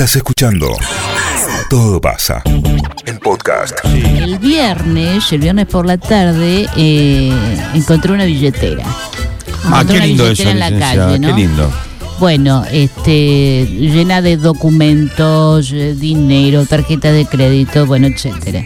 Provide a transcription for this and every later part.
Estás escuchando Todo pasa. El podcast. El viernes, el viernes por la tarde, eh, encontré una billetera. Ah, Encontré qué una lindo eso, billetera en la calle, ¿no? qué lindo. Bueno, este, llena de documentos, eh, dinero, tarjeta de crédito, bueno, etcétera.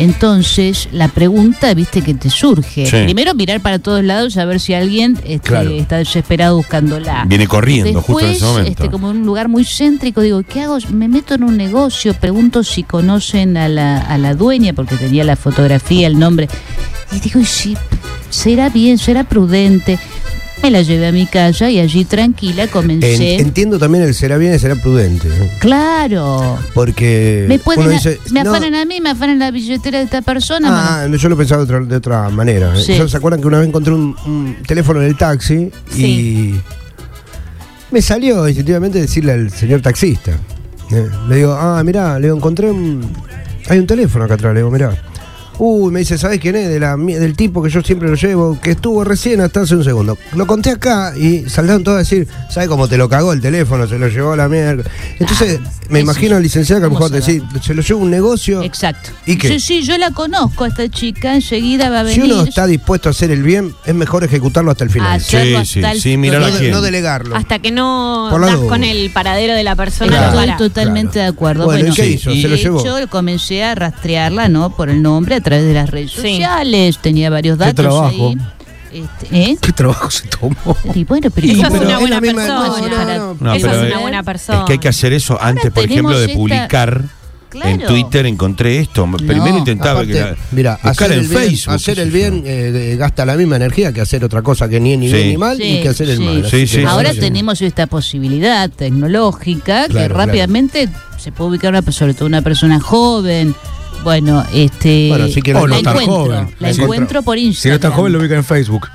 Entonces, la pregunta, viste, que te surge. Sí. Primero, mirar para todos lados a ver si alguien este, Claro. está desesperado buscándola. Viene corriendo justo en ese momento. este, como en un lugar muy céntrico, digo, ¿qué hago? Me meto en un negocio, pregunto si conocen a la, a la dueña, porque tenía la fotografía, el nombre. Y digo, ¿y si será bien, será prudente? Me la llevé a mi casa y allí tranquila comencé. En- entiendo también el será bien y será prudente. ¿no? Claro. Porque Me pueden, dice, me no, afanan a mí, me afanan la billetera de esta persona. Ah, yo lo pensaba de otra, de otra manera. Sí. Yo, ¿Se acuerdan que una vez encontré un, un teléfono en el taxi Sí. y me salió instintivamente decirle al señor taxista? eh, le digo, ah, mirá, le digo, encontré un... Hay un teléfono acá atrás, le digo, mirá. Uy, me dice, ¿sabes quién es? De la, mi- del tipo que yo siempre lo llevo, que estuvo recién hasta hace un segundo. Lo conté acá y saltaron todos a decir, ¿sabes cómo te lo cagó el teléfono? Se lo llevó a la mierda. Entonces, me eso imagino al licenciado que a lo ¿Cómo mejor se decir, se lo lleva un negocio. Exacto. ¿Y qué? Sí, sí, yo la conozco a esta chica, enseguida va a Si venir. uno está dispuesto a hacer el bien, es mejor ejecutarlo hasta el final. hacerlo Sí, sí, el sí, mira no, no delegarlo. Hasta que no das con el paradero de la persona. Claro. Estoy totalmente Claro. de acuerdo. Bueno, Bueno, ¿y qué hizo? y ¿Se lo de llevó? hecho, comencé a rastrearla, ¿no? Por el nombre a través de las redes Sí. sociales. Tenía varios Qué datos trabajo. ahí. Este, ¿eh? ¿Qué trabajo se tomó? Y bueno, pero, ¿cómo? es una buena persona. no, no, no. No, Esa es una buena persona. Es que hay que hacer eso antes, por ejemplo, de esta- publicar. Claro. En Twitter encontré esto. Primero intentaba que Aparte, la- mira, buscar hacer en el bien, Facebook. hacer qué el bien eh, gasta la misma energía que hacer otra cosa que ni es ni Sí. bien ni mal Sí, y que hacer el sí. mal. Sí, Así sí, que- Ahora sí. tenemos esta posibilidad tecnológica que Claro, rápidamente se puede ubicar una, sobre todo una persona joven. Bueno, este Bueno, si quiere- la O no tan encuentro, joven. la Sí. encuentro por Instagram. Si no está joven, lo ubica en Facebook.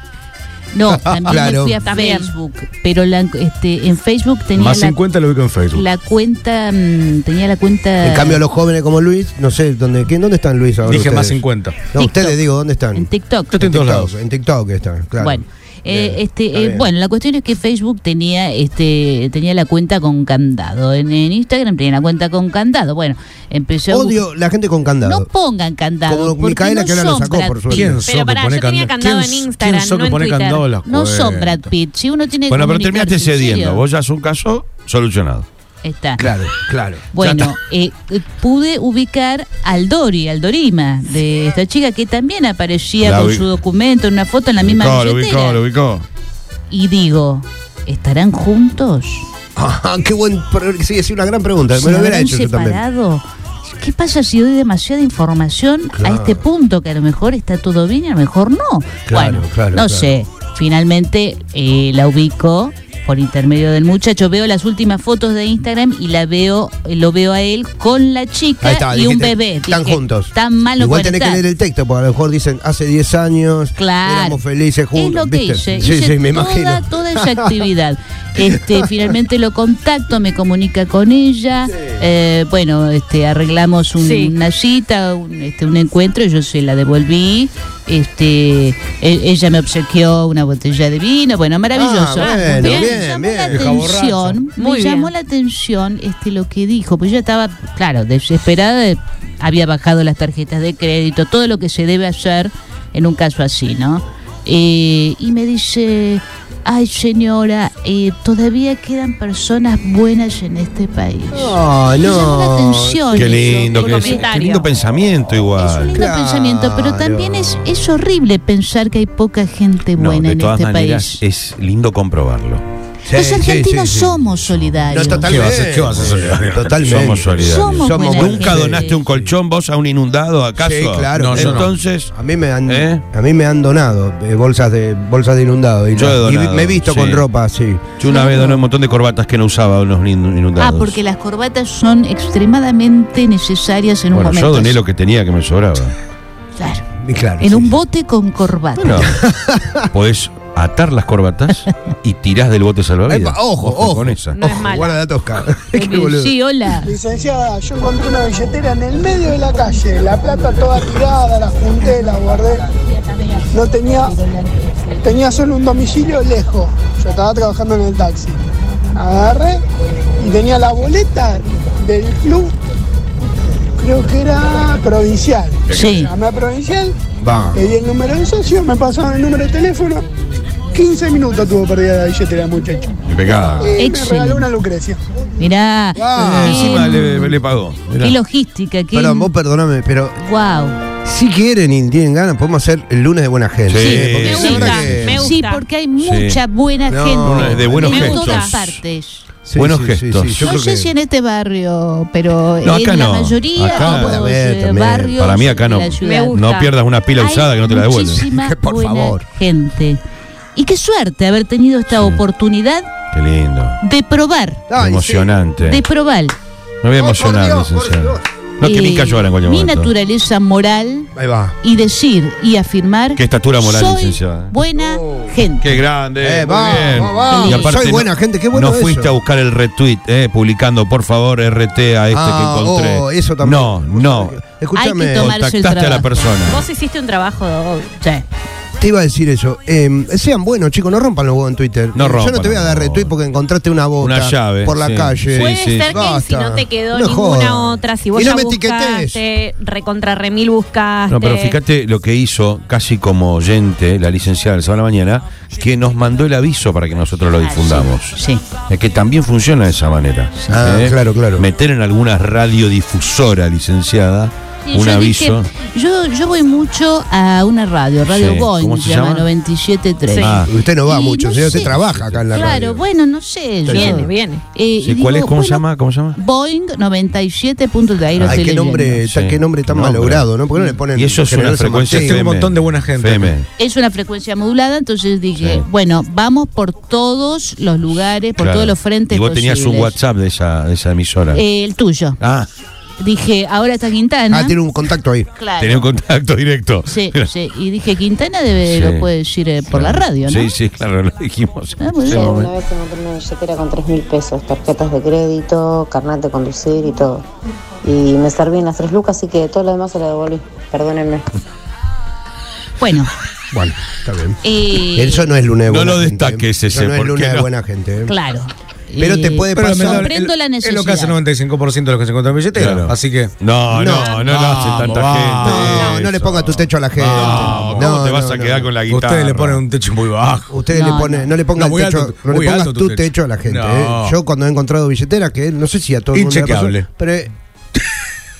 No, también Claro. me fui a También. Facebook, pero la, este, en Facebook tenía Más la, 50 lo ubica en Facebook. la cuenta, mm, tenía la cuenta En cambio, los jóvenes como Luis, no sé, ¿dónde, ¿quién, ¿dónde están Luis ahora? Dije ustedes? más 50. No, TikTok. ustedes digo, ¿dónde están? en TikTok. Yo estoy en todos TikTok, lados. En TikTok están, claro. Bueno, eh, este, eh, bueno, la cuestión es que Facebook tenía, este, tenía la cuenta con candado. En, en Instagram tenía la cuenta con candado. Bueno, empecé a Odio la gente con candado. No pongan candado. Como porque Micaela, no que ahora lo sacó, por suerte. ¿Quién Pero pará, yo tenía candado? candado ¿Quién- en Instagram, ¿Quién sos no que en pone Twitter. candado en las No son? Brad Pitt. Si uno tiene Bueno, pero terminaste cediendo. Vos ya es un caso solucionado. Está. Claro, claro. Bueno, eh, eh, pude ubicar al Dori, al Dorima, de esta chica que también aparecía La con su documento en una foto en la misma ubicó, lo ubicó, lo ubicó. Y digo, ¿estarán juntos? Ah, qué buen. Sí, es una gran pregunta. ¿Se Me lo hubiera yo también. separado? ¿Qué pasa si doy demasiada información a este punto? Que a lo mejor está todo bien y a lo mejor no. Claro, bueno, claro, no sé. Finalmente eh, la ubico por intermedio del muchacho. Veo las últimas fotos de Instagram y la veo, lo veo a él con la chica está, y un bebé. Están Dije, juntos. Tan malo Igual tenés que estar. leer el texto, porque a lo mejor dicen hace 10 años Claro. éramos felices juntos. Es lo que ¿viste? hice. Sí, hice sí, me toda, imagino. toda esa actividad. Este, finalmente lo contacto, me comunica con ella. eh, bueno, este, arreglamos un- Sí. una cita, un, este, un encuentro. Yo se la devolví. Este, e- ella me obsequió una botella de vino. Bueno, maravilloso. Ah, bueno, Me bien, llamó bien. la atención, Muy me llamó bien. la atención este lo que dijo, pues yo estaba, claro, desesperada, de- había bajado las tarjetas de crédito, todo lo que se debe hacer en un caso así, ¿no? Eh, y me dice, ay señora, eh, todavía quedan personas buenas en este país. No, la no. atención. Qué eso. lindo, qué qué lindo pensamiento Es un igual. lindo Claro. pensamiento, pero también es, es horrible pensar que hay poca gente No, buena de en todas este maneras país. es lindo comprobarlo. Sí, Los argentinos sí, sí. somos solidarios. No, totalmente. ¿Qué va a hacer? ¿Qué va a hacer solidario? Totalmente. Somos solidarios. Somos Somos ¿Nunca gente. donaste un colchón vos a un inundado acaso? Sí, claro. No, yo no. Entonces, A mí me han, ¿Eh? a mí me han donado eh, bolsas de bolsas de inundado y, Yo he y donado, me he visto sí. con ropa así. yo una vez doné un montón de corbatas que no usaba a unos in- inundados. Ah, porque las corbatas son extremadamente necesarias en un Bueno, momento. yo doné lo que tenía que me sobraba. Claro. Y claro, En sí, un bote con corbata. Bueno, podés atar las corbatas y tirás del bote salvavidas. ojo, ojo. con esa. No es Ojo, mala. guarda boludo. Sí, hola. Licenciada, yo encontré una billetera en el medio de la calle, la plata toda tirada, la junté, la guardé. No tenía, tenía solo un domicilio lejos. Yo estaba trabajando en el taxi. Agarré y tenía la boleta del club, creo que era provincial. Sí. Llamé a provincial, Va. pedí el número de socio, me pasaron el número de teléfono. 15 minutos tuvo perdida la billetera, muchacho. Impecable. Y me regaló una Lucrecia. Mirá, Ah, qué- Encima le, le pagó. Mirá. qué logística, qué. Perdón, vos perdóname, pero Wow. si quieren y tienen ganas, podemos hacer el lunes de buena gente. Sí. porque Me la gusta, que- me gusta. Sí, porque hay mucha buena No, gente. De buenos en gestos. todas partes. Sí, Buenos sí, sí, gestos. sí, yo no creo sé que- si en este barrio, pero No, en acá la no. mayoría Acá eh, también. barrios Para mí acá no. la. No pierdas una pila Hay usada que no te la devuelven. Por favor. gente. Y qué suerte haber tenido esta oportunidad Qué lindo. de probar. Ay, Emocionante. De probar. Me voy a Oh, emocionar, por licenciado. No, que eh, ni cayó ahora en cualquier mi momento. naturaleza moral. Ahí va. y decir y afirmar Qué estatura moral, soy licenciada. buena Oh. gente. Qué grande. Eh. Y aparte Soy no- buena gente, qué bueno No fuiste a buscar el retweet, eh, publicando, por favor, RT a este Ah, que encontré. oh, eso también. No, no. Escúchame, Hay que tomar- Tomarse el Contactaste a la persona. Vos hiciste un trabajo Sí. Te iba a decir eso. Eh, sean buenos, chicos, no rompan los huevos en Twitter. No Eh, Yo no rompan te voy a dar retweet porque encontraste una bota Una llave, por la sí. calle. Sí, Puede sí. ser que Basta. si no te quedó No ninguna otra, si vos Y no ya me buscaste, recontra remil buscaste. No, pero fíjate lo que hizo, casi como oyente, la licenciada del sábado a la mañana, que nos mandó el aviso para que nosotros lo difundamos. Sí. Es que también funciona de esa manera. Ah, claro, claro. Meter en alguna radiodifusora licenciada Sí, un yo aviso. dije, yo, yo voy mucho a una radio, Radio Sí. Boeing, ¿Cómo se llama llama? 97.3. Sí. Ah. Usted no va Y mucho, no señor, usted trabaja acá en la Claro, radio. bueno, no sé. yo- Viene, viene. Eh, Sí, y ¿Cuál es? ¿Cómo se llama? ¿Cómo se llama? Boeing 97.3. Ahí lo Ay, estoy qué nombre, Sí. qué nombre tan Nombre. malogrado, ¿no? ¿Por qué no le ponen Y eso es una frecuencia un montón de buena gente. FM. Es una frecuencia modulada, entonces dije, Sí. bueno, vamos por todos los lugares, por Claro. todos los frentes Y vos tenías un. WhatsApp de esa, de esa emisora. Eh, el tuyo. ah, Dije, ahora está Quintana. Ah, tiene un contacto ahí. Claro. tenía un contacto directo. Sí, sí. Y dije, Quintana debe, Sí. lo puede decir eh, por la radio, ¿no? Sí, sí, claro, lo dijimos. Ah, muy Sí. Una vez encontré una billetera con 3 mil pesos, tarjetas de crédito, carnet de conducir y todo. Y me serví en las tres lucas, así que todo lo demás se lo devolví. Perdónenme. Bueno, Bueno, está bien. eh, Eso no es lunes de No buena lo gente. destaques Eso ese, no es ¿por qué lunes de no? buena gente. ¿eh? claro. Pero te puede Pero pasar. Comprendo es- la Es lo que hace necesidad. el 95% de los que se encuentran en billetera. Claro. Así que. No, no, no, lo hace tanta vamos. gente. No, no le eso. ponga tu techo a la gente. No, ¿cómo No, te vas no, a no. quedar con la guitarra? Ustedes le ponen un techo muy bajo. Ustedes No, le ponen, no. no. le pongan No, techo, alto, no le pongas tu techo. techo a la gente. No. ¿eh? Yo cuando he encontrado billetera, que no sé si a todo el mundo le pasó, Inchequeable. pero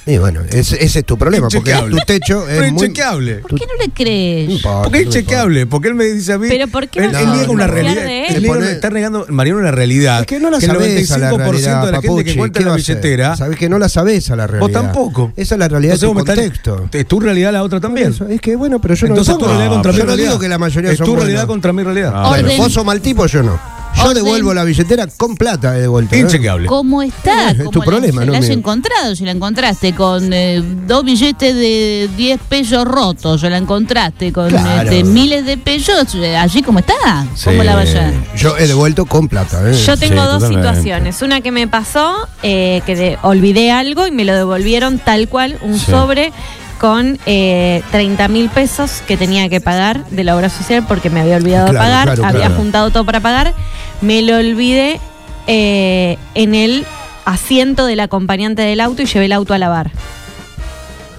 y bueno, ese, ese es tu problema, porque tu techo Pero es muy inchequeable. ¿Por qué no le crees? No importa, Porque es no inchequeable, porque él me dice a mí. Pero ¿por qué él, no él niega una desconfiar realidad. él? Él pone- está negando, Mariano, una realidad. Es que no la el sabés a la 95% realidad, de la gente Papuchi, que encuentra ¿qué la billetera. Sabés que no la sabés a la realidad. Vos tampoco. Esa es la realidad Entonces de tu contexto. Es tu realidad la otra también. Eso, es que bueno, pero yo Entonces no tu lo realidad contra mi Yo no realidad. digo que la mayoría es tu realidad contra mi realidad. Vos sos mal tipo, yo no. Yo Orden. devuelvo la billetera con plata he devuelto. ¿eh? Inchequeable. ¿Cómo está? Es ¿Cómo tu la- problema, no la has mío. encontrado? Si la encontraste con eh, dos billetes de 10 pesos rotos, o la encontraste con Claro. este, miles de pesos, allí como está. ¿Cómo la vaya? Yo he devuelto con plata. ¿eh? Yo tengo Sí, dos totalmente. situaciones. Una que me pasó, eh, que de- olvidé algo y me lo devolvieron tal cual, un Sí. sobre con eh, 30 mil pesos que tenía que pagar de la obra social porque me había olvidado Claro, de pagar, claro, había claro. juntado todo para pagar, me lo olvidé eh, en el asiento del acompañante del auto y llevé el auto a lavar.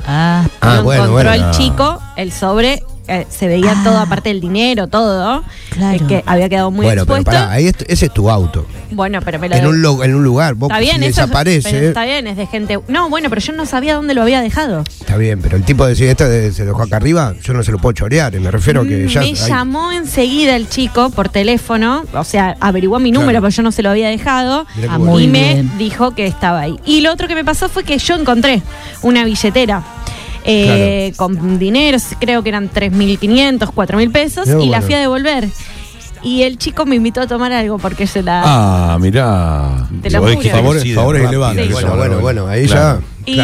Ah, Ah, lo bueno, encontró bueno. el chico, el sobre, eh, se veía Ah. todo, aparte del dinero, todo, Claro. eh, que había quedado muy bueno, pero expuesto. pará, ahí es- ese es tu auto. Bueno, pero me lo En un, lo- en un lugar, vos Está bien, si eso es- desaparece. pero está bien, es de gente. No, bueno, pero yo no sabía dónde lo había dejado. Está bien, pero el tipo decide esto de- se lo dejó acá arriba, yo no se lo puedo chorear, y me refiero a que ya. Mm, me hay- llamó enseguida el chico por teléfono, o sea, averiguó mi número Claro. porque yo no se lo había dejado Ah, y me dijo que estaba ahí. Y lo otro que me pasó fue que yo encontré una billetera. Eh, con dinero, creo que eran 3.500, 4.000 pesos, Mirá, y la bueno. fui a devolver. Y el chico me invitó a tomar algo porque se la... Ah, mirá. Te lo juro. Favores- favores elevados. Bueno, bueno, bueno, ahí Claro. Y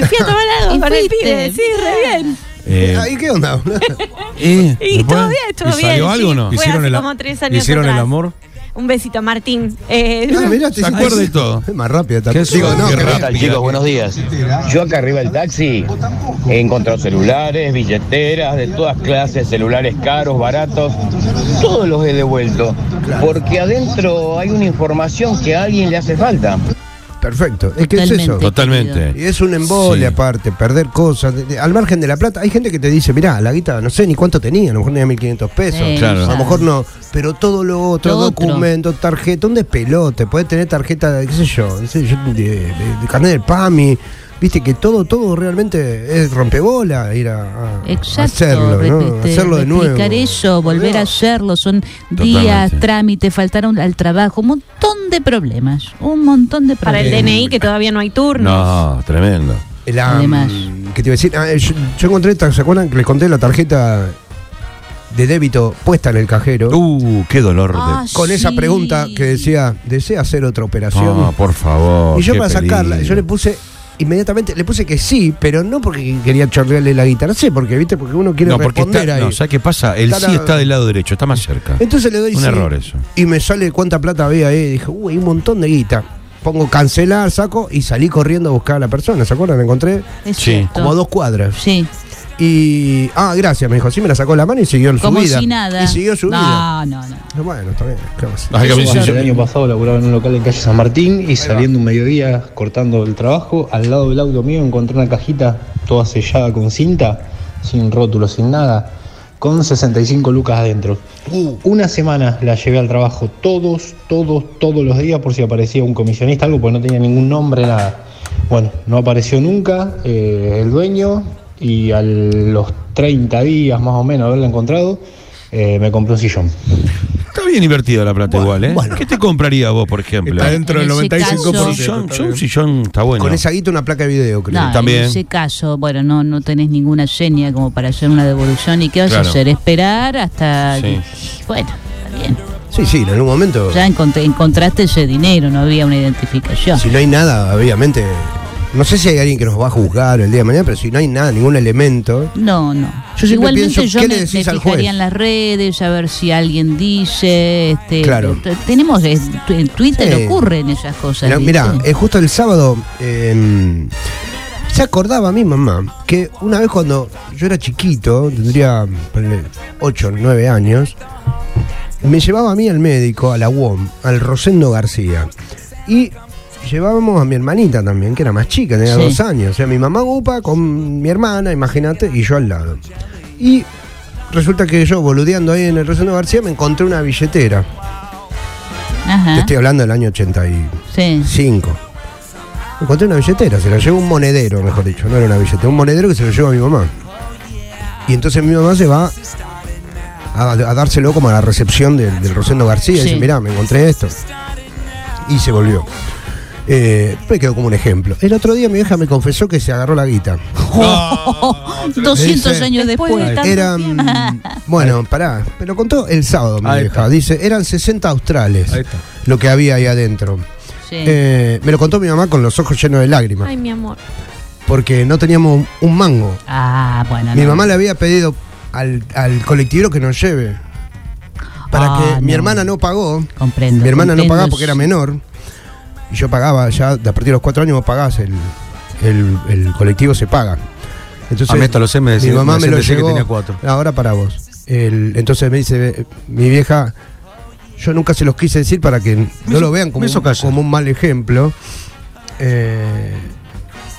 Claro. fui a tomar algo ¿Y con el pibe, sí, re bien. Eh, ¿Ahí qué onda? ¿y, Y todo bien, todo ¿Y bien. salió algo o no? ¿Hicieron el, como tres años ¿hicieron el atrás. amor? Un besito, Martín. Eh, mirá, te Se acuerda de todo. Es más rápido Qué también. Digo, no, qué que- rápido. ¿Qué tal chicos? Buenos días. Yo acá arriba del taxi he encontrado celulares, billeteras de todas clases, celulares caros, baratos, todos los he devuelto, porque adentro hay una información que a alguien le hace falta. Perfecto. Es que es eso. Totalmente. Y es un embole Sí. aparte, perder cosas. De- de- al margen de la plata, hay gente que te dice, mirá, la guita no sé ni cuánto tenía, a lo mejor tenía 1500 pesos. Sí, Claro. A lo mejor no, pero todo lo otro, Lo otro. documento, tarjeta, un despelote, podés tener tarjeta, de, qué sé yo, qué sé yo, de, de- de carnet del PAMI, viste que todo, todo realmente es rompebola ir a, a- a Exacto, hacerlo, ¿no? repite- hacerlo de nuevo. eso, volver a hacerlo, son días, Totalmente. trámites, faltaron al trabajo, un montón de problemas, un montón de Para problemas. el DNI que todavía no hay turno. No, tremendo. La, Además. ¿Qué te iba a decir? Ah, yo, yo encontré, ¿se acuerdan que les conté la tarjeta de débito puesta en el cajero? Uh, qué dolor Ah, de. con esa pregunta que decía, ¿desea hacer otra operación? No, por favor. y yo para sacarla, yo le puse inmediatamente, le puse que sí, pero no porque quería chorrearle la guitarra, sé, porque viste, porque uno quiere No, porque responder está, ahí. no, ¿sabes qué pasa? El Está sí la- está del lado derecho, está más cerca. Entonces le doy Un sí, error eso. Y me sale cuánta plata había ahí. Dije, uy, hay un montón de guita. Pongo cancelar, saco y salí corriendo a buscar a la persona. ¿Se acuerdan? Me encontré Es Sí. cierto. como a dos cuadras. Sí, Y. Ah, gracias, me dijo. Sí, me la sacó la mano y siguió su como vida. si nada. Y siguió su vida. no, no, no. Bueno, está bien. ¿qué que sí, El año pasado laburaba en un local en calle San Martín y saliendo un mediodía cortando el trabajo, al lado del auto mío encontré una cajita toda sellada con cinta, sin rótulo, sin nada, con 65 lucas adentro. Una semana la llevé al trabajo todos, todos, todos los días por si aparecía un comisionista, algo, porque no tenía ningún nombre, nada. Bueno, no apareció nunca eh, el dueño y a los 30 días más o menos de haberla encontrado, eh, me compré un sillón. Está bien invertida la plata igual, ¿eh? ¿Qué te compraría vos, por ejemplo? Está dentro del En ese 95%. caso- Un sillón, está yo un sillón está bueno. Con esa guita una placa de video, creo. No, También. en ese caso, bueno, no, no tenés ninguna seña como para hacer una devolución. ¿Y qué vas Claro. a hacer? Esperar hasta... Sí. Bueno, está bien. Sí, sí, en algún momento. Ya encont- encontraste ese dinero, no había una identificación. Si no hay nada, obviamente. No sé si hay alguien que nos va a juzgar el día de mañana, pero si no hay nada, ningún elemento. No, no. Yo Igualmente pienso, yo ¿qué me, le me fijaría en las redes a ver si alguien dice. Este, Claro. Tenemos en Twitter Sí. ocurren esas cosas. Mirá, ¿viste? mirá, eh, justo el sábado eh, se acordaba mi mamá que una vez cuando yo era chiquito, tendría 8 o 9 años, me llevaba a mí al médico, a la UOM, al Rosendo García. Y llevábamos a mi hermanita también, que era más chica, tenía Sí. dos años. O sea, mi mamá upa con mi hermana, imagínate, y yo al lado. Y resulta que yo, boludeando ahí en el Rosendo García, me encontré una billetera. Ajá. Te estoy hablando del año 85. Sí. Encontré una billetera, se la llevó un monedero, mejor dicho, no era una billetera, un monedero que se lo llevó a mi mamá. Y entonces mi mamá se va a, a dárselo como a la recepción del, del Rosendo García y dice, mirá, me encontré esto. Y se volvió. Eh, me quedó como un ejemplo. El otro día mi vieja me confesó que se agarró la guita. 200 Dice- años después. De Eran, bueno, pará, me lo contó el sábado mi Ahí vieja. está. Dice, eran 60 australes lo que había ahí adentro. Sí. Eh, me lo contó mi mamá con los ojos llenos de lágrimas. Ay, mi amor. porque no teníamos un mango. ah, bueno. Mi no. mamá le había pedido al, al colectivero que nos lleve. Para Ah, que mi hermana no pagó. Comprendo. Mi hermana no pagaba porque era menor. Y yo pagaba, ya a partir de los cuatro años vos pagás, el, el, el colectivo se paga. Entonces, A mí hasta lo sé, me mi decía- mamá me me lo decía que tenía cuatro. Ahora para vos. El- entonces me dice, mi vieja, yo nunca se los quise decir para que no lo vean como, me hizo un- como un mal ejemplo. Eh,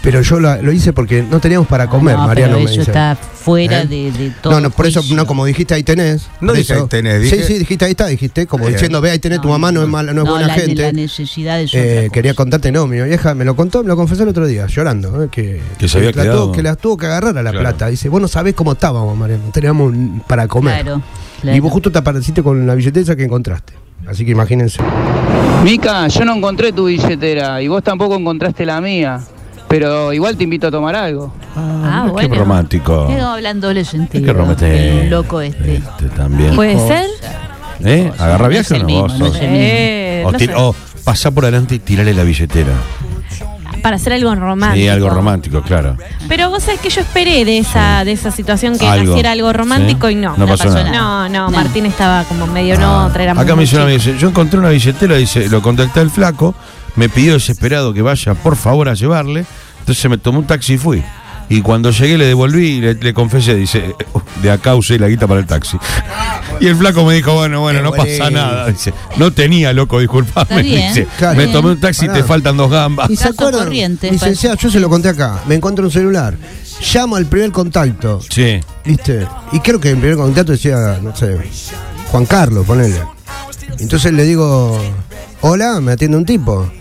pero yo la- lo hice porque no teníamos para comer, no, Mariano pero me eso dice. está fuera ¿Eh? de, de todo. No, no, por eso, juicio. no, como dijiste, ahí tenés. No dije ahí tenés, Sí, dije- sí, dijiste ahí está, dijiste, como diciendo, ve, ahí tenés, tu mamá no es mala, no es buena la, gente. La necesidad es Eh, otra quería contarte, no, mi vieja me lo contó, me lo confesó el otro día, llorando, eh, que, Que se había la quedado. tuvo, que las tuvo que agarrar a la Claro. plata. Dice, vos no sabés cómo estábamos, Mariano, no teníamos un- para comer. Claro, Y vos justo te apareciste con la billetera que encontraste. Así que imagínense. Mica, yo no encontré tu billetera y vos tampoco encontraste la mía. Pero igual te invito a tomar algo. Ah, Qué bueno. romántico. Quedó hablando doble sentido. Qué romántico. Loco este. Este también. ¿Puede ser? ¿Eh? ¿Agarra No viaje o no? mismo, Vos no sos- es el mismo. Eh, O, no sé. por adelante y tirale la billetera. Para hacer algo romántico. Sí, algo romántico, claro. Pero vos sabés que yo esperé de esa, de esa situación que Algo. naciera algo romántico Sí. y no. No pasó nada. No, no, No. Martín estaba como medio no, Ah. otra era Acá me dice una amiga, dice, yo encontré una billetera, dice, lo contacté al flaco, me pidió desesperado que vaya por favor a llevarle, entonces me tomó un taxi y fui. Y cuando llegué le devolví y le, le confesé, dice, de acá usé la guita para el taxi. Y el flaco me dijo, bueno, bueno, Qué no pasa nada. Dice, no tenía, loco, disculpame. Dice, claro. me tomé un taxi y te faltan dos gambas. ¿Y se acuerdan? Licenciado, yo se lo conté acá. Me encuentro un celular. Llamo al primer contacto. Sí. ¿Viste? Y creo que en primer contacto decía, no sé, Juan Carlos, ponele. Entonces le digo, hola, me atiende un tipo.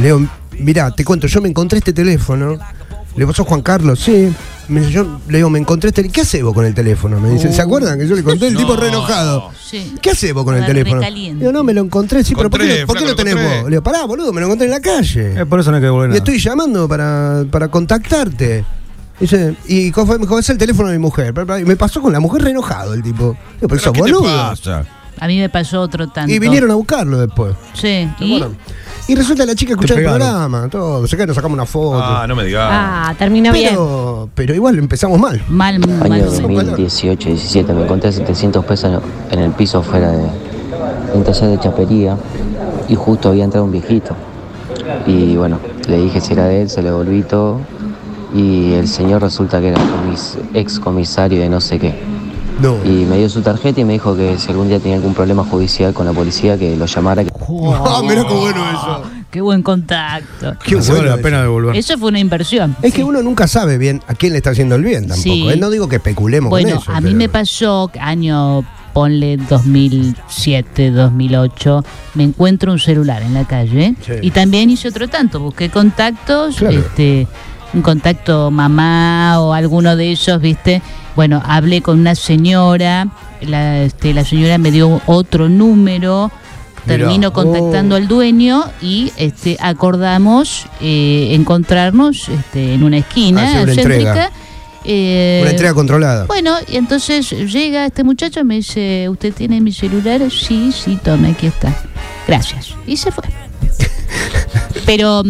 Le digo, mirá, te cuento, yo me encontré este teléfono. Le ¿sos Juan Carlos? Sí. Me dice, yo le digo, me encontré este. ¿Qué haces vos con el teléfono? Me dice, ¿se acuerdan que yo le conté? El tipo re enojado. Sí. ¿Qué haces vos con el Re- teléfono? recaliente. Digo, no, me lo encontré, sí, pero ¿por qué, Encontré, lo- por qué flaco, lo tenés encontré. vos? Le digo, pará, boludo, me lo encontré en la calle. Eh, por eso no hay que devolver nada. estoy llamando para, para contactarte. Dice, y ¿cómo fue? Me dijo, es el teléfono de mi mujer. Y me pasó con la mujer re enojado el tipo. Digo, pero sos ¿Qué te boludo. pasa? A mí me pasó otro tanto. Y vinieron a buscarlo después. Sí. ¿Se ¿Y? acuerdan? Y resulta que la chica escuchaba el programa, todo. Se que nos sacamos una foto. Ah, no me digas. Ah, terminó bien. pero, pero igual empezamos mal. Mal, mal. Año momento. 2018-17, me encontré 700 pesos en el piso fuera de un taller de chapería y justo había entrado un viejito. Y bueno, le dije si era de él, se le devolví todo y el señor resulta que era comis- ex comisario de no sé qué. No. Y me dio su tarjeta y me dijo que si algún día tenía algún problema judicial con la policía, que lo llamara. que- Ah, mirá qué bueno eso. Qué buen contacto. Qué bueno vale la eso. pena devolver. Eso fue una inversión. Es que uno nunca sabe bien a quién le está haciendo el bien tampoco. Sí. ¿eh? No digo que especulemos Bueno, con eso. a mí pero- me pasó, año, ponle 2007, 2008, me encuentro un celular en la calle Sí. y también hice otro tanto, busqué contactos, Claro. este, un contacto mamá o alguno de ellos, ¿viste? Bueno, hablé con una señora, la, este, la señora me dio otro número, Mirá. termino contactando Oh. al dueño y este acordamos eh, encontrarnos este, en una esquina una céntrica. eh, Una entrega controlada. bueno, y entonces llega este muchacho y me dice, ¿usted tiene mi celular? Sí, sí, tome, aquí está. Gracias. Y se fue. Pero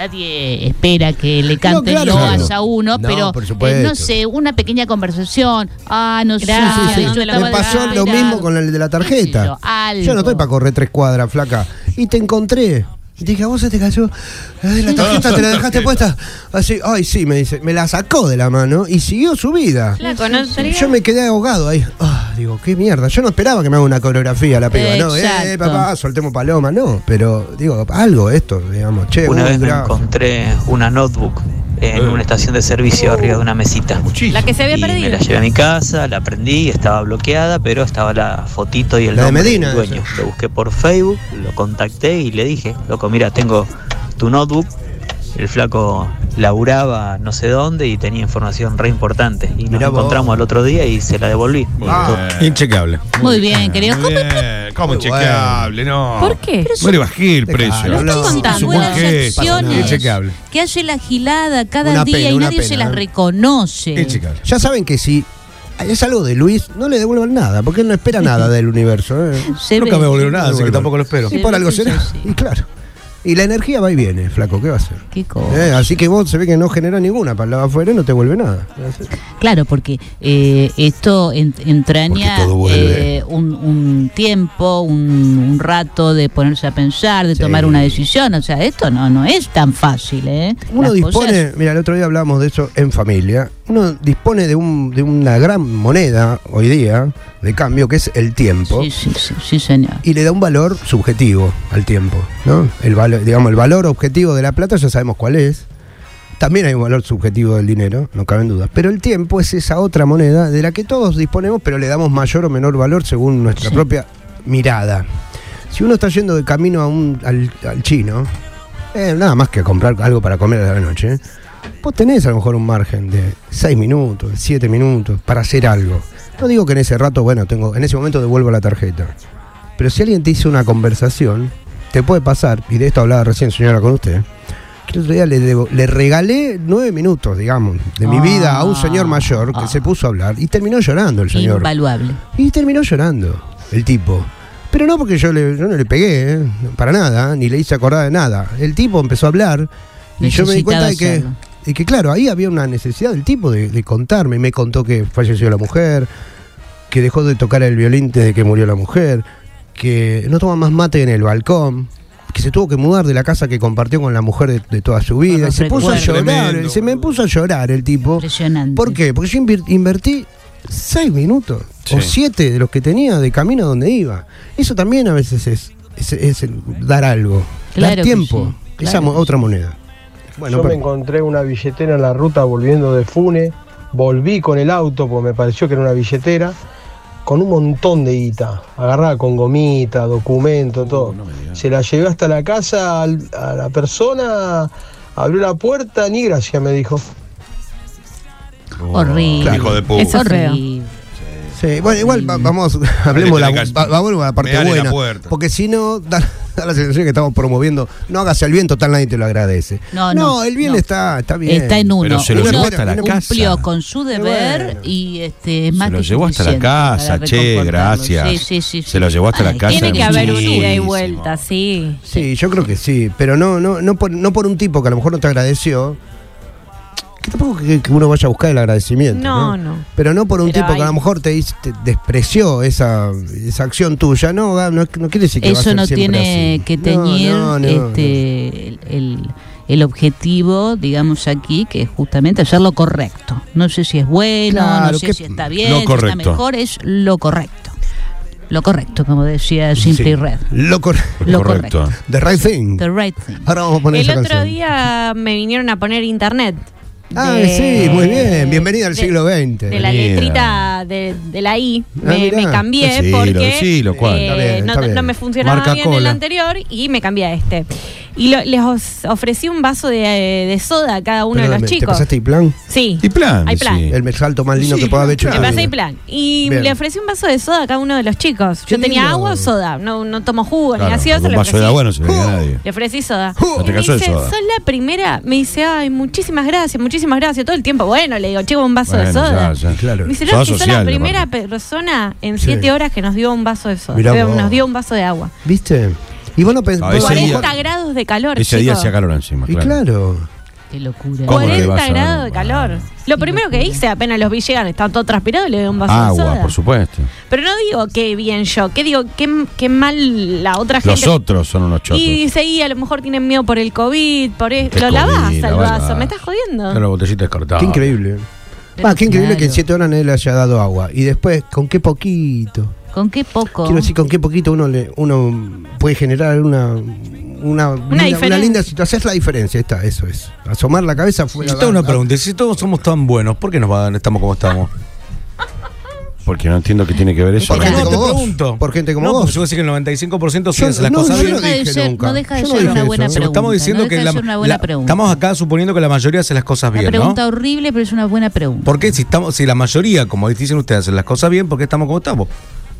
nadie espera que le canten claro, loas claro. a uno, No, pero eh, no sé, una pequeña conversación. Ah, no sé. Gracias, yo sí, sí. Me pasó lo mismo con el de la tarjeta. Yo no estoy para correr tres cuadras, flaca. Y te encontré. Y dije, ¿a vos se te cayó. Ay, la tarjeta te la dejaste puesta. Así, ay, sí, me dice. Me la sacó de la mano y siguió su vida. Flaco, ¿no sería? Yo me quedé ahogado ahí. Ah, digo, qué mierda. Yo no esperaba que me haga una coreografía la piba. No, eh, Exacto. papá, soltemos paloma. No, pero digo, algo esto, digamos. Che, Una un vez me encontré una notebook en una estación de servicio arriba de una mesita. La que se había Y me perdido. la llevé a mi casa, la prendí, estaba bloqueada, pero estaba la fotito y el La de nombre Medina, del dueño. Lo busqué por Facebook, lo contacté y le dije, loco, mira, tengo tu notebook. El flaco laburaba no sé dónde y tenía información re importante. Y nos Mirá vos. encontramos al otro día y se la devolví. Ah. Inchequeable. Muy bien, querido. Muy bien. ¿Cómo Muy chequeable? No. ¿Por qué? No le bajé el precio. tan Su buenas mujer, acciones Inchequeable. que hace la gilada cada Una día pena, y una nadie se pena, las ¿eh? reconoce. Inchequable. Ya saben que si es algo de Luis, no le devuelvan nada, porque él no espera nada del universo. ¿eh? Se Nunca ve. me volvió nada, así que tampoco lo espero. Y por algo será. Y claro. Y la energía va y viene, flaco, ¿qué va a hacer? Qué cosa. Eh, así que vos se ve que no genera ninguna para afuera y no te vuelve nada. Claro, porque eh, esto en- entraña Porque eh, un, un tiempo, un, un rato de ponerse a pensar, de Sí. tomar una decisión. O sea, esto no, no es tan fácil, ¿eh? Uno Las dispone, cosas- mira, el otro día hablamos de eso en familia. Uno dispone de, un, de una gran moneda hoy día de cambio que es el tiempo. Sí, sí, sí, sí, señor. Y le da un valor subjetivo al tiempo, ¿no? El valor, digamos, el valor objetivo de la plata ya sabemos cuál es. También hay un valor subjetivo del dinero, no caben dudas. Pero el tiempo es esa otra moneda de la que todos disponemos, pero le damos mayor o menor valor según nuestra Sí. propia mirada. Si uno está yendo de camino a un, al, al chino, eh, nada más que comprar algo para comer a la noche, vos tenés a lo mejor un margen de 6 minutos, 7 minutos para hacer algo. No digo que en ese rato, bueno, tengo, en ese momento devuelvo la tarjeta. Pero si alguien te hizo una conversación, te puede pasar, y de esto hablaba recién señora con usted, que el otro día le, devo- le regalé nueve minutos, digamos, de mi Ah. vida a un señor mayor que Ah. se puso a hablar y terminó llorando el señor. Invaluable. Y terminó llorando el tipo. Pero no porque yo, le, yo no le pegué, ¿eh? para nada, ni le hice acordar de nada. El tipo empezó a hablar y yo me di cuenta de que, Necesitaba de que, claro, ahí había una necesidad del tipo de, de contarme. Me contó que falleció la mujer, que dejó de tocar el violín desde que murió la mujer, que no toma más mate en el balcón, que se tuvo que mudar de la casa que compartió con la mujer de, de toda su vida. Y se puso a llorar, Tremendo. se me puso a llorar el tipo. Impresionante. ¿Por qué? Porque yo invir- invertí seis minutos o siete de los que tenía de camino a donde iba. Eso también a veces es, es- dar algo, Claro dar tiempo. sí, Esa mo- otra moneda. Bueno, Yo me encontré una billetera en la ruta volviendo de Fune, volví con el auto porque me pareció que era una billetera, con un montón de guita, agarrada con gomita, documento, todo. Se la llevé hasta la casa al- a la persona, abrió la puerta, ni gracias me dijo. Horrible. Hijo de puta. Eso es. Horrible. Sí, bueno, igual va- vamos, hablemos de la, Dale, va- vamos a la parte Pegale la buena. puerta. porque si no, da, da la sensación que estamos promoviendo, no hagas el bien, total nadie te lo agradece. No, no, el bien no. está, está bien. Está en uno. Pero se lo Uno llevó hasta la cumplió casa. con su deber bueno. y este es más Se lo que llevó hasta la suficiente casa, para che, reconfortarlo. gracias. Sí, sí, sí, Se lo llevó hasta la Ay, casa. Tiene que haber un ida y vuelta, sí. Sí, yo creo que sí, pero no, no, no, por, no por un tipo que a lo mejor no te agradeció. Que tampoco que, que uno vaya a buscar el agradecimiento. No, No, no. Pero no por un Pero tipo que a hay- lo mejor te, te despreció esa, esa acción tuya. No, no, no quiere decir que va a Eso ser no siempre tiene así. que No, teñir no, no, este, El, el- el objetivo, digamos aquí, que es justamente hacer lo correcto. No sé si es bueno, Claro, no sé que- si está bien, lo si está mejor, es lo correcto. Lo correcto, como decía Simply Sí. Red. Lo, cor- Lo Correcto. correcto. The right thing. The right thing. Ahora vamos a poner El esa otro canción. día me vinieron a poner internet. Ah, de- sí, muy bien. Bienvenida al de- siglo XX. De la Bienvenida. letrita de, de la I Ah, me, cambié porque eh, Está bien, no, bien. no me funcionaba Marca bien el anterior y me cambié a este. Y lo- les ofrecí un vaso de, de soda a cada uno de los ¿Te chicos. pasaste y plan? Sí. Y plan. Hay plan. sí. El salto más lindo Sí, que pueda haber hecho. Me pasé y plan. Y Bien. le ofrecí un vaso de soda a cada uno de los chicos. Qué Yo tenía lindo. agua o soda. No, no tomo jugo Claro, ni gaseosa. un Le vaso de ofrecí, agua no se le a nadie. le ofrecí soda. No te Y me dice, soda. sos la primera. Me dice, ay, muchísimas gracias, muchísimas gracias. Todo el tiempo, bueno, le digo, chico, un vaso de soda. ya, ya. Claro. Me dice, no, que sos la primera persona en siete horas que nos dio un vaso de soda. Mirá Eh, nos dio un vaso de agua. ¿Viste? Y vos no Ah, pensás. ese día- 40 grados de calor, Ese día chicos. hacía calor encima. Y claro. Qué locura. ¿Cómo no le 40 vas a dar grados de calor. Lo primero que hice, apenas los vi llegar, estaban todos transpirados, le doy un vaso de Agua, soda. por supuesto. Pero no digo que bien yo, que digo que, que mal la otra Los gente. otros son unos chotos. Y seguí, a lo mejor tienen miedo por el COVID, por esto. Qué Lo lavás al vaso, me estás jodiendo. Está la botellita descartada. Qué increíble. Pero Va, qué increíble claro. que en siete horas nadie le haya dado agua. Y después, con qué poquito. ¿Con qué poco? Quiero decir, con qué poquito uno le, uno puede generar una, una, linda, diferencia. linda situación. Es la diferencia, está, eso es. Asomar la cabeza fuera. Yo tengo una pregunta. Si todos somos tan buenos, ¿por qué nos va- estamos como estamos? Porque no entiendo qué tiene que ver eso. Por gente no, como te vos. pregunto. Por gente como no, vos. porque yo voy a decir que el 95% sí las no, cosas bien. no deja de dije ser, nunca. no deja de Yo ser una buena pregunta. Estamos diciendo no que deja la, de ser una buena la- pregunta. estamos acá suponiendo que la mayoría hace las cosas Una bien, pregunta ¿no? horrible, pero es una buena pregunta. ¿Por qué si estamos, si la mayoría, como dicen ustedes, hacen las cosas bien, por qué estamos como estamos?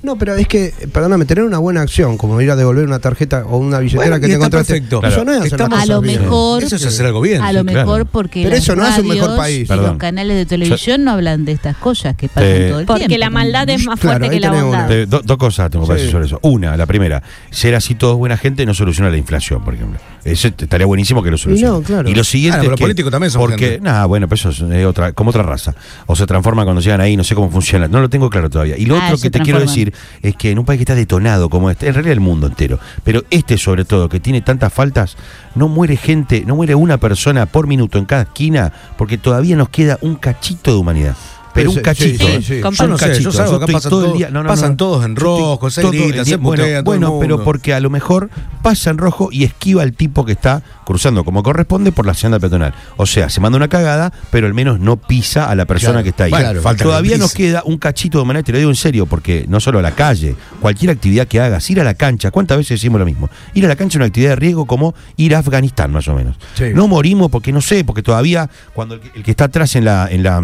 No, pero es que, perdóname, tener una buena acción, como ir a devolver una tarjeta o una billetera Bueno, que y te está encontraste. perfecto. Eso no es hacer Estamos- a lo mejor Eso es hacer algo bien. a lo mejor claro. porque Pero eso no hace un mejor país. y los canales de televisión no hablan de estas cosas que pasan Eh, todo el Porque tiempo. la maldad es más Claro, fuerte que la bondad. Do- dos cosas tengo para Sí. decir sobre eso. Una, la primera, ser así todos buena gente no soluciona la inflación, por ejemplo. Eso estaría buenísimo que lo solucione. no, claro. Y lo siguiente Claro, pero es que, políticos también son porque, nada, bueno, pero eso es eh, otra, como otra raza. O se transforman cuando llegan ahí, no sé cómo funciona. No lo tengo claro todavía. Y lo Ah, otro que te quiero transforman. Es que en un país que está detonado como este, en realidad el mundo entero, pero este sobre todo, que tiene tantas faltas, no muere gente, no muere una persona por minuto en cada esquina, porque todavía nos queda un cachito de humanidad. Pero un cachito. sí, sí, sí. Comparto. Yo no sé, yo salgo, acá pasan todo el todos- día- no, no, pasan no. todos en estoy rojo, se gritan, se bueno, todo el pero porque a lo mejor pasa en rojo y esquiva al tipo que está cruzando como corresponde por la senda peatonal. O sea, se manda una cagada, pero al menos no pisa a la persona Claro, que está ahí. claro. Falta Todavía nos queda un cachito de humanidad, te lo digo en serio, porque no solo a la calle, cualquier actividad que hagas, ir a la cancha, ¿cuántas veces decimos lo mismo? Ir a la cancha es una actividad de riesgo como ir a Afganistán, más o menos. No morimos porque no sé, porque todavía cuando el que, el que está atrás en la, en la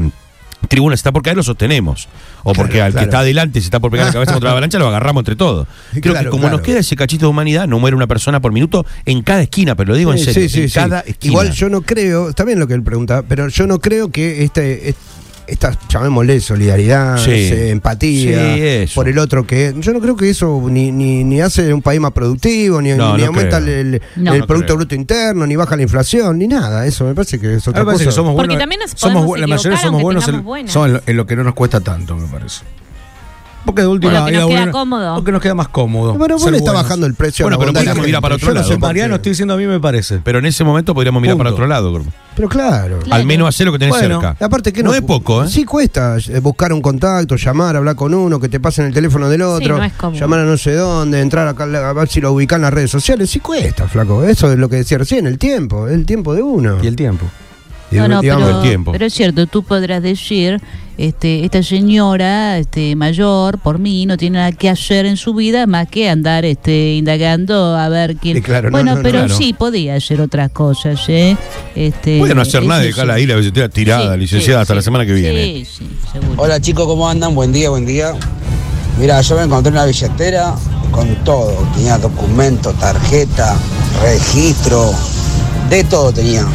tribuna se está por caer, lo sostenemos. O porque al claro. que está adelante se está por pegar la cabeza contra la avalancha, lo agarramos entre todos. Creo Claro, que como nos queda ese cachito de humanidad, no muere una persona por minuto en cada esquina, pero lo digo en serio, sí, en sí, cada. Igual yo no creo, bien lo que él pregunta, pero yo no creo que este, est- esta, llamémosle solidaridad, Sí. eh, empatía Sí, por el otro que yo no creo que eso ni, ni, ni hace un país más productivo, ni, No, ni no aumenta creo. el, el- No. el No Producto creo. Bruto Interno, ni baja la inflación, ni nada. Eso me parece que es otra cosa. que somos Porque buenos. también nos somos la mayoría somos buenos en, buenas. lo, en lo que no nos cuesta tanto, me parece. Porque de última Porque nos queda volver- cómodo. Porque nos queda más cómodo. Bueno, vos le está bajando el precio Bueno, pero podríamos gente. para otro Yo no lado. sé por Mariano, estoy diciendo a mí me parece. Pero en ese momento podríamos mirar Punto. para otro lado, Gordo. Pero claro. Claro. Al menos hacer lo que tenés Bueno, cerca. Aparte que no, es poco, ¿eh? Sí cuesta eh, buscar un contacto, llamar, hablar con uno, que te pasen el teléfono del otro, no es cómodo. llamar a no sé dónde, entrar acá a ver si lo ubican en las redes sociales. Sí cuesta, flaco. Eso es lo que decía recién, el tiempo, el tiempo de uno. Y el tiempo. Y No, no, pero, el tiempo. pero es cierto, tú podrás decir, este, esta señora este, mayor, por mí, no tiene nada que hacer en su vida más que andar este, indagando a ver quién... Sí, claro, no, bueno, no, no, pero claro. sí, podía hacer otras cosas, ¿eh? Este, Puede no hacer eso nada y dejarla ahí la billetera tirada, Sí, licenciada, sí, hasta la semana que viene. Sí, sí, seguro. Hola chicos, ¿cómo andan? Buen día, buen día. Mira, yo me encontré una billetera con todo. Tenía documento, tarjeta, registro, de todo tenía.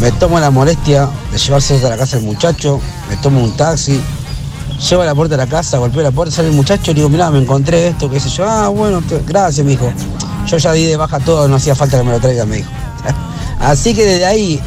Me tomo la molestia de llevarse hasta la casa del muchacho, me tomo un taxi, llevo a la puerta de la casa, golpeo la puerta, sale el muchacho y digo, mirá, me encontré esto, qué sé yo. Ah, bueno, gracias, me dijo. Yo ya di de baja todo, no hacía falta que me lo traiga, me dijo. Así que desde ahí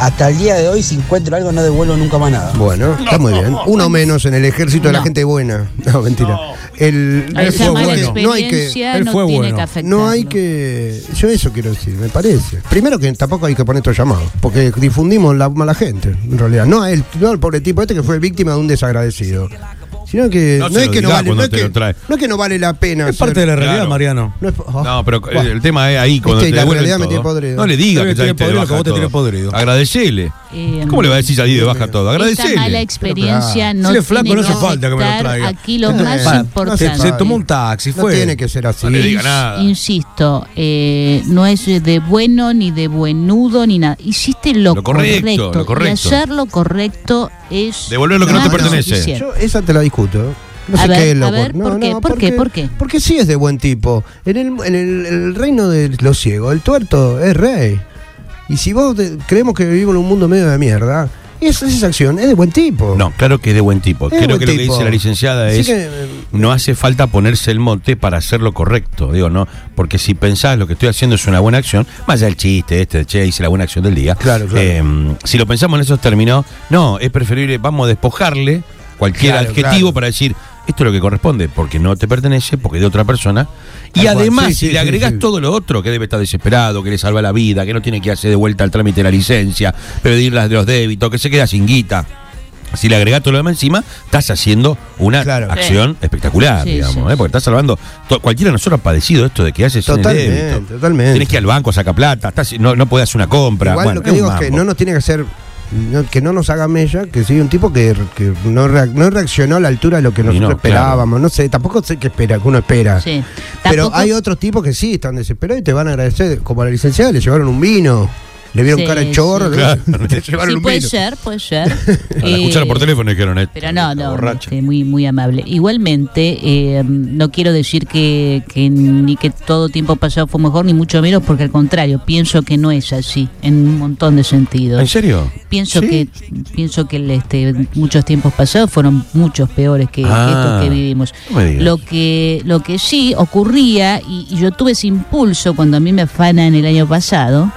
hasta el día de hoy, si encuentro algo, no devuelvo nunca más nada. Bueno, está muy bien. Uno menos en el ejército de la No. gente buena. No, mentira. El, esa mala bueno, no hay que experiencia él no fue tiene bueno. que afectar. no hay que yo eso quiero decir, me parece. Primero que tampoco hay que poner estos llamados, porque difundimos la mala gente, en realidad. No a él, no al pobre tipo este que fue víctima de un desagradecido. Sino que No es que no vale, no es que, no es que no vale la pena. Es parte de la realidad, Claro. Mariano. No, es- oh, No, pero bueno. el tema es ahí cuando te la realidad me tiene podrido. No le digas que podrido, que vos te tenés podrido. Agradecele. Eh, ¿Cómo le va a decir salí de baja todo? Esta mala Agradecele. experiencia no Si es flaco, tiene no hace que falta que me lo traiga. Aquí lo Entonces, más para, importante. Se, se tomó un taxi, No fue. tiene que ser así. No le diga nada. Insisto, eh, no es de bueno ni de buenudo ni nada. Hiciste lo, Lo correcto, lo correcto. Y hacer lo correcto es. Devolver lo que no te pertenece. Yo esa te la discuto. No A sé ver, qué es lo a ver, no, ¿por qué? no, ¿Por qué? porque- ¿Por qué? Porque sí es de buen tipo. En el, en el, el reino de los ciegos, el tuerto es rey. Y si vos te- creemos que vivimos en un mundo medio de mierda, esa, esa acción es de buen tipo. No, claro que es de buen tipo. Es Creo buen que lo que dice la licenciada Así es que, no hace falta ponerse el monte para hacer lo correcto. Digo, no, porque si pensás lo que estoy haciendo es una buena acción, más allá del chiste este de che, hice la buena acción del día. Claro, claro. eh, si lo pensamos en esos términos, no, es preferible, vamos a despojarle cualquier Claro, adjetivo claro. para decir esto es lo que corresponde, porque no te pertenece, porque es de otra persona. Y Tal además, sí, si sí, le sí, agregás sí. todo lo otro, que debe estar desesperado, que le salva la vida, que no tiene que hacer de vuelta el trámite de la licencia, pedir las de los débitos, que se queda sin guita. Si le agregás todo lo demás encima, estás haciendo una Claro. acción espectacular, Sí, digamos, sí, ¿eh? porque estás salvando. cualquiera de nosotros ha padecido esto de que haces Totalmente, débito. totalmente. Tienes que ir al banco, saca plata, estás, no, no puedes hacer una compra. Igual Bueno, lo que digo es que no nos tiene que hacer. No- que no nos haga mella, que sí, un tipo que, que no, reac- no reaccionó a la altura de lo que nosotros no, esperábamos. No sé, tampoco sé qué espera, que uno espera. Sí. Pero hay otros tipos que sí están desesperados y te van a agradecer. Como a la licenciada, le llevaron un vino, le vieron Sí, cara de sí. chorro, Claro. te llevaron Sí, un puede vino. ser, puede ser. A la Eh, escucharon por teléfono y dijeron esto. Pero no, no, este, muy, muy amable. Igualmente, eh, no quiero decir que, que ni que todo tiempo pasado fue mejor, ni mucho menos, porque al contrario, pienso que no es así, en un montón de sentidos. ¿En serio? Pienso ¿Sí? que pienso que el, este, muchos tiempos pasados fueron muchos peores que, que Ah, estos que vivimos. no. Lo que lo que sí ocurría y, y yo tuve ese impulso cuando a mí me afanan el año pasado.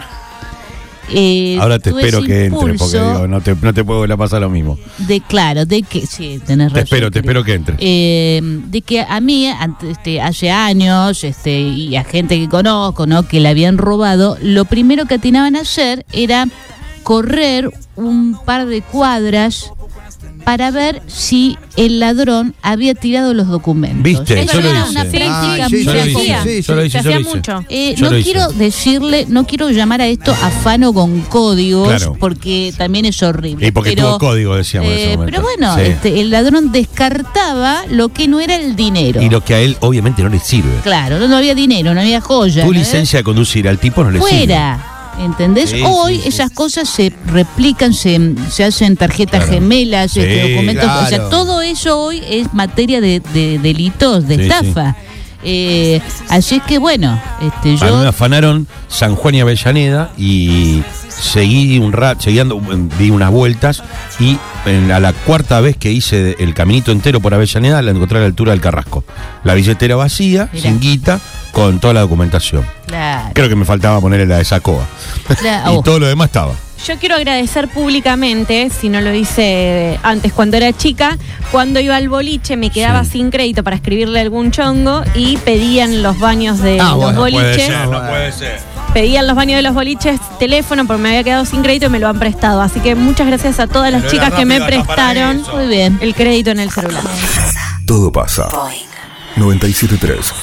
Eh, Ahora te espero que entre, porque digo, no te, no te puedo volver a pasar lo mismo. de claro, de que sí, tenés Te razón. espero, te espero que entre. Eh, de que a mí este, hace años este, y a gente que conozco no que le habían robado lo primero que atinaban a hacer era correr un par de cuadras para ver si el ladrón había tirado los documentos ¿Viste? Eso Yo era una práctica muy hacía. hice. mucho. Eh, no hice. quiero decirle, no quiero llamar a esto afano con códigos, Claro. porque también es horrible. Y porque pero, tuvo código, decíamos en ese eh, momento. Pero bueno, Sí. este, el ladrón descartaba lo que no era el dinero. Y lo que a él obviamente no le sirve. Claro, no, había dinero, no había joya. Tu ¿no? licencia de conducir al tipo no le sirve. Fuera. ¿Entendés? Sí, Hoy sí, sí. esas cosas se replican, se, se hacen tarjetas Claro. gemelas, este, documentos. O sea, todo eso hoy es materia de, de delitos, de estafa. Eh, así es que bueno, este, A mí yo me afanaron San Juan y Avellaneda y seguí un rato, seguí dando- di unas vueltas y en- a la cuarta vez que hice el caminito entero por Avellaneda la encontré a la altura del Carrasco. La billetera vacía, Mirá. sin guita, con toda la documentación. Claro, Creo que me faltaba ponerle la de Sacoa. claro. y Oh, todo lo demás estaba. Yo quiero agradecer públicamente, si no lo hice antes cuando era chica, cuando iba al boliche me quedaba sin crédito para escribirle algún chongo y pedían los baños de Ah, los bueno, boliches. no puede ser. Pedían los baños de los boliches teléfono porque me había quedado sin crédito y me lo han prestado. Así que muchas gracias a todas las Pero chicas que me prestaron. Muy bien. el crédito en el celular. Todo pasa. 973